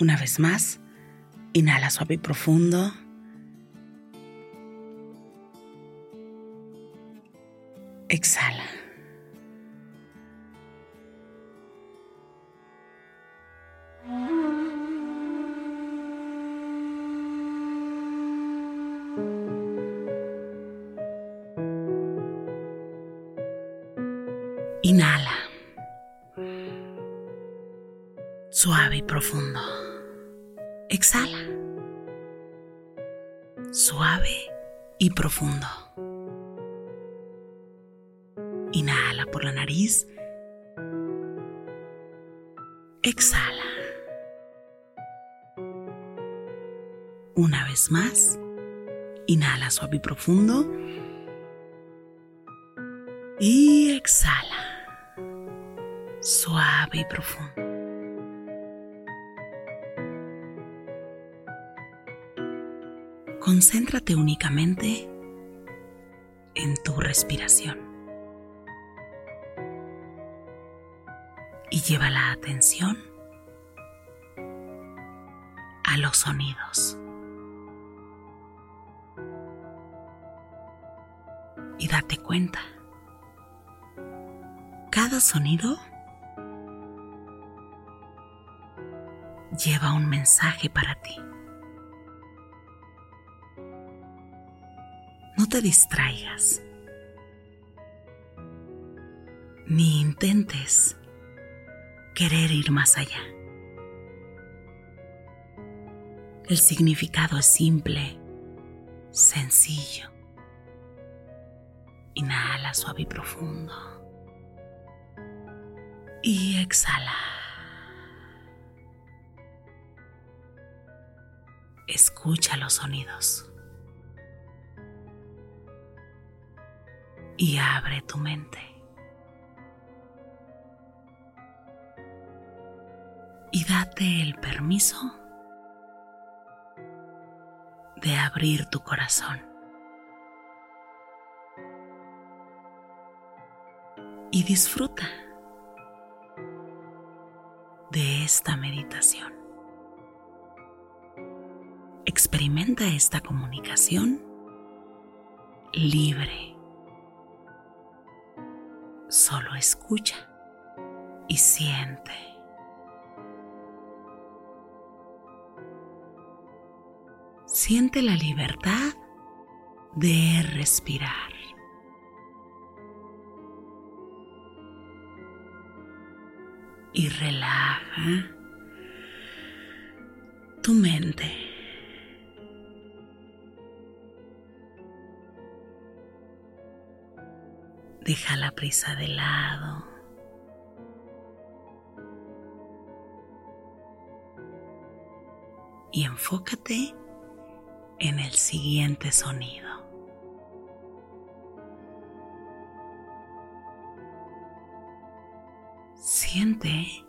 Una vez más, inhala suave y profundo. Exhala. Inhala. Suave y profundo. Exhala. Suave y profundo. Inhala por la nariz. Exhala. Una vez más. Inhala suave y profundo. Y exhala. Suave y profundo. Concéntrate únicamente en tu respiración. Y lleva la atención a los sonidos. Y date cuenta. Cada sonido lleva un mensaje para ti. Te distraigas, ni intentes querer ir más allá. El significado es simple, sencillo. Inhala suave y profundo. Y exhala. Escucha los sonidos. Y abre tu mente. Y date el permiso de abrir tu corazón. Y disfruta de esta meditación. Experimenta esta comunicación libre. Solo escucha y siente. Siente la libertad de respirar. Y relaja tu mente. Deja la prisa de lado. Y enfócate en el siguiente sonido. Siente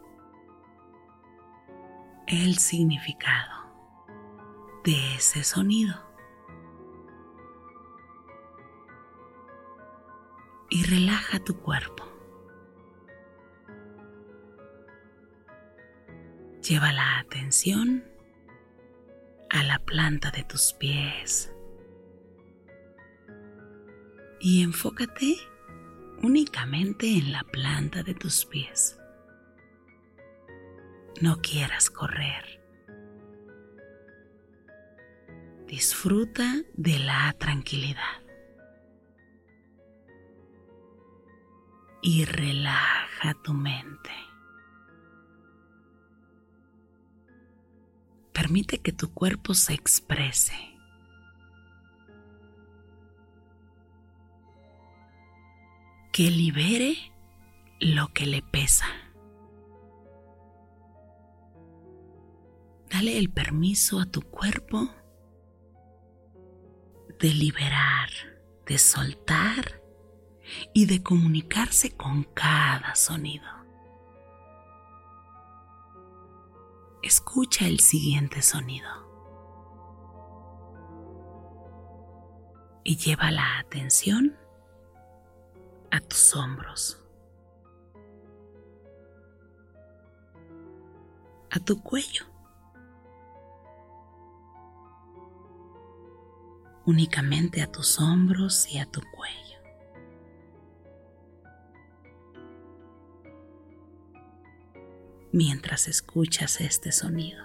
el significado de ese sonido. Relaja tu cuerpo. Lleva la atención a la planta de tus pies y enfócate únicamente en la planta de tus pies. No quieras correr. Disfruta de la tranquilidad. Y relaja tu mente. Permite que tu cuerpo se exprese. Que libere lo que le pesa. Dale el permiso a tu cuerpo de liberar, de soltar y de comunicarse con cada sonido. Escucha el siguiente sonido y lleva la atención a tus hombros, a tu cuello. únicamente a tus hombros y a tu cuello. Mientras escuchas este sonido,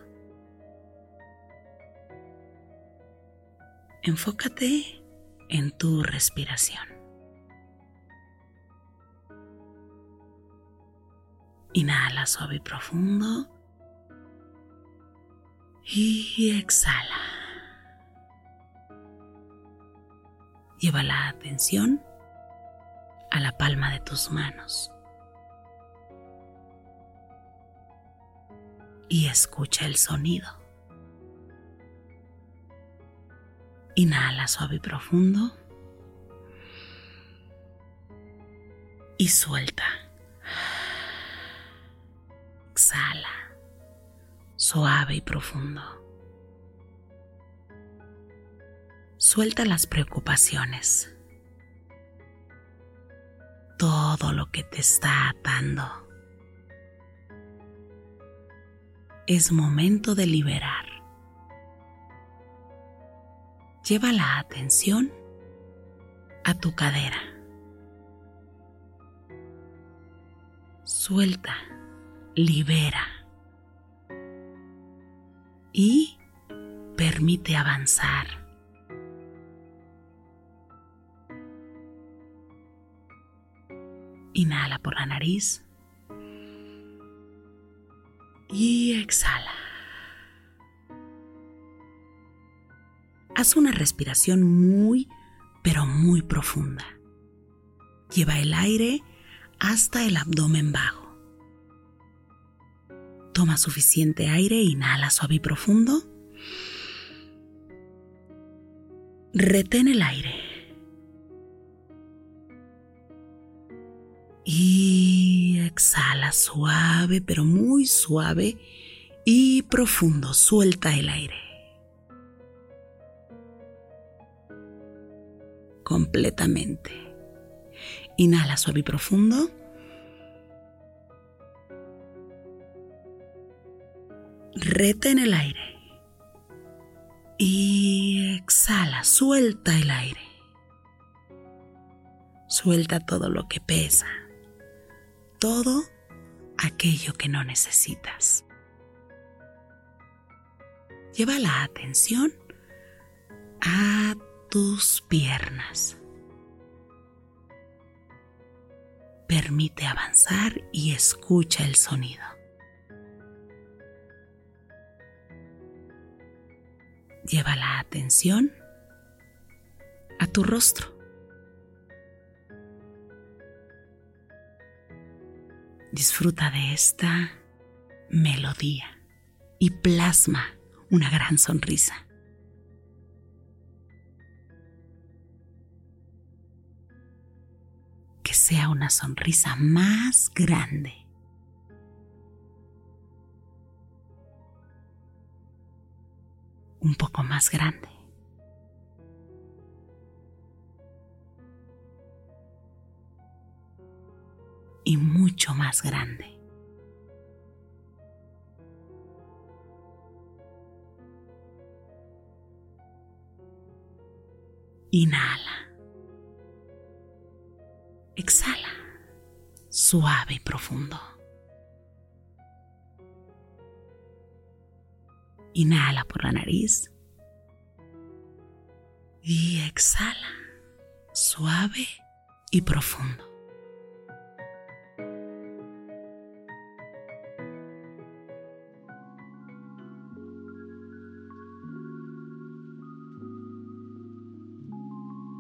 enfócate en tu respiración. Inhala suave y profundo y exhala. Lleva la atención a la palma de tus manos y escucha el sonido. Inhala suave y profundo y suelta. Exhala suave y profundo. Suelta las preocupaciones. Todo lo que te está atando. Es momento de liberar. Lleva la atención a tu cadera. Suelta, libera y permite avanzar Inhala por la nariz. Y exhala. Haz una respiración muy, pero muy profunda. Lleva el aire hasta el abdomen bajo. Toma suficiente aire, inhala suave y profundo. Retén el aire. Y exhala suave, pero muy suave y profundo. Suelta el aire. Completamente. Inhala suave y profundo. Retén el aire. Y exhala, suelta el aire. Suelta todo lo que pesa todo aquello que no necesitas. Lleva la atención a tus piernas. Permite avanzar y escucha el sonido. Lleva la atención a tu rostro. Disfruta de esta melodía y plasma una gran sonrisa. Que sea una sonrisa más grande. Un poco más grande. Y mucho más grande. Inhala. Exhala. Suave y profundo. Inhala por la nariz. Y exhala. Suave y profundo.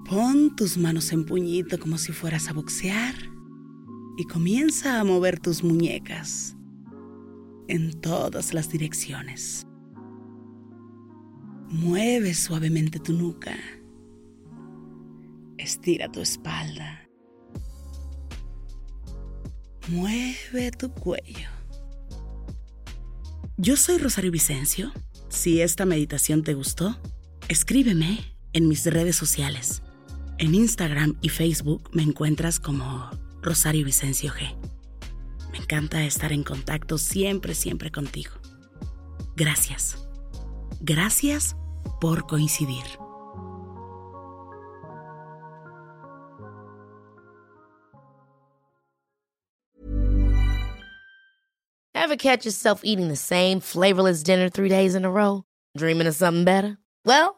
Pon tus manos en puñito como si fueras a boxear y comienza a mover tus muñecas en todas las direcciones. Mueve suavemente tu nuca. Estira tu espalda. Mueve tu cuello. Yo soy Rosario Vicencio. Si esta meditación te gustó, escríbeme en mis redes sociales. En Instagram y Facebook me encuentras como Rosario Vicencio G. Me encanta estar en contacto siempre, siempre contigo. Gracias. Gracias por coincidir. Ever catch yourself eating the same flavorless dinner three days in a row? Dreaming of something better? Well,